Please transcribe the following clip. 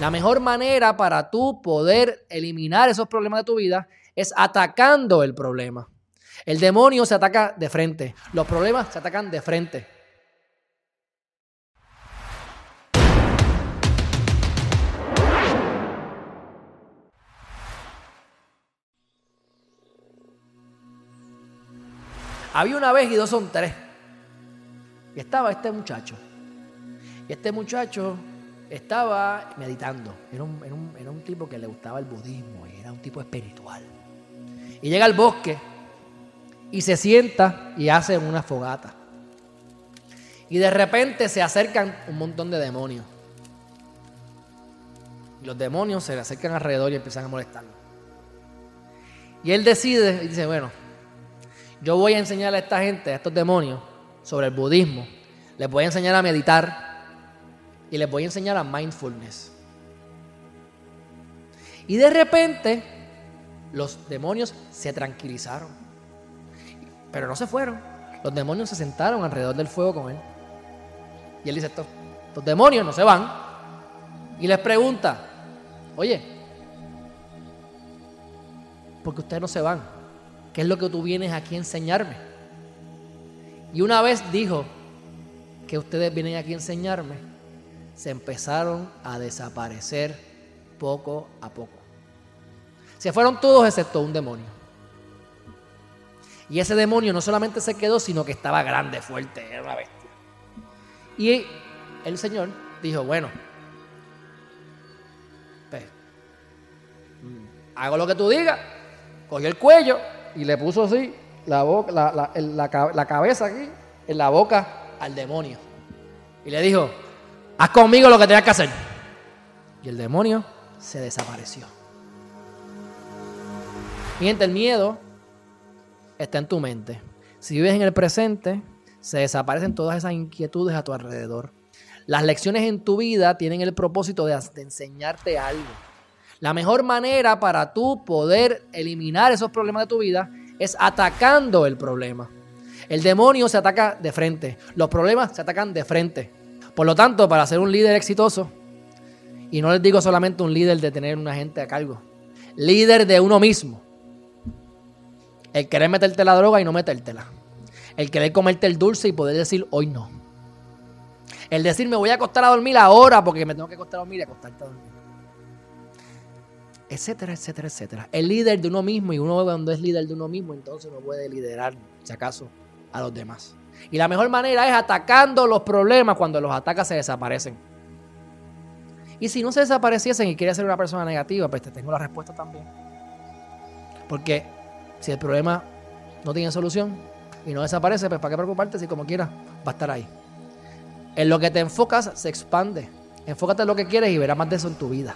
La mejor manera para tú poder eliminar esos problemas de tu vida es atacando el problema. El demonio se ataca de frente, los problemas se atacan de frente. Había una vez y dos son tres. Y estaba este muchacho. Y este muchacho estaba meditando. Era un, tipo que le gustaba el budismo y era un tipo espiritual. Y llega al bosque y se sienta y hace una fogata. Y de repente se acercan un montón de demonios. Y los demonios se le acercan alrededor y empiezan a molestarlo. Y él decide, y dice, bueno, yo voy a enseñar a esta gente, a estos demonios, sobre el budismo. Les voy a enseñar a meditar y les voy a enseñar a mindfulness. Y de repente los demonios se tranquilizaron. Pero no se fueron. Los demonios se sentaron alrededor del fuego con él. Y él dice, estos, demonios no se van. Y les pregunta, oye, ¿por qué ustedes no se van? ¿Qué es lo que tú vienes aquí a enseñarme? Y una vez dijo que ustedes vienen aquí a enseñarme, se empezaron a desaparecer poco a poco. Se fueron todos excepto un demonio. Y ese demonio no solamente se quedó, sino que estaba grande, fuerte, era una bestia. Y el Señor dijo, bueno, pues, mm, hago lo que tú digas, cogió el cuello y le puso así la, boca, la, cabeza aquí en la boca al demonio. Y le dijo, haz conmigo lo que tengas que hacer. Y el demonio se desapareció. Miente, el miedo está en tu mente. Si vives en el presente, se desaparecen todas esas inquietudes a tu alrededor. Las lecciones en tu vida tienen el propósito de enseñarte algo. La mejor manera para tú poder eliminar esos problemas de tu vida es atacando el problema. El demonio se ataca de frente, los problemas se atacan de frente. Por lo tanto, para ser un líder exitoso, y no les digo solamente un líder de tener una gente a cargo, líder de uno mismo. El querer meterte la droga y no metértela. El querer comerte el dulce y poder decir hoy no. El decir me voy a acostar a dormir ahora porque me tengo que acostar a dormir y acostarte a dormir etcétera, etcétera, etcétera. El líder de uno mismo y uno cuando es líder de uno mismo, entonces no puede liderar, si acaso, a los demás. Y la mejor manera es atacando los problemas cuando los atacas se desaparecen. Y si no se desapareciesen y quieres ser una persona negativa, pues te tengo la respuesta también. Porque si el problema no tiene solución y no desaparece, pues para qué preocuparte si como quieras va a estar ahí. En lo que te enfocas se expande. Enfócate en lo que quieres y verás más de eso en tu vida.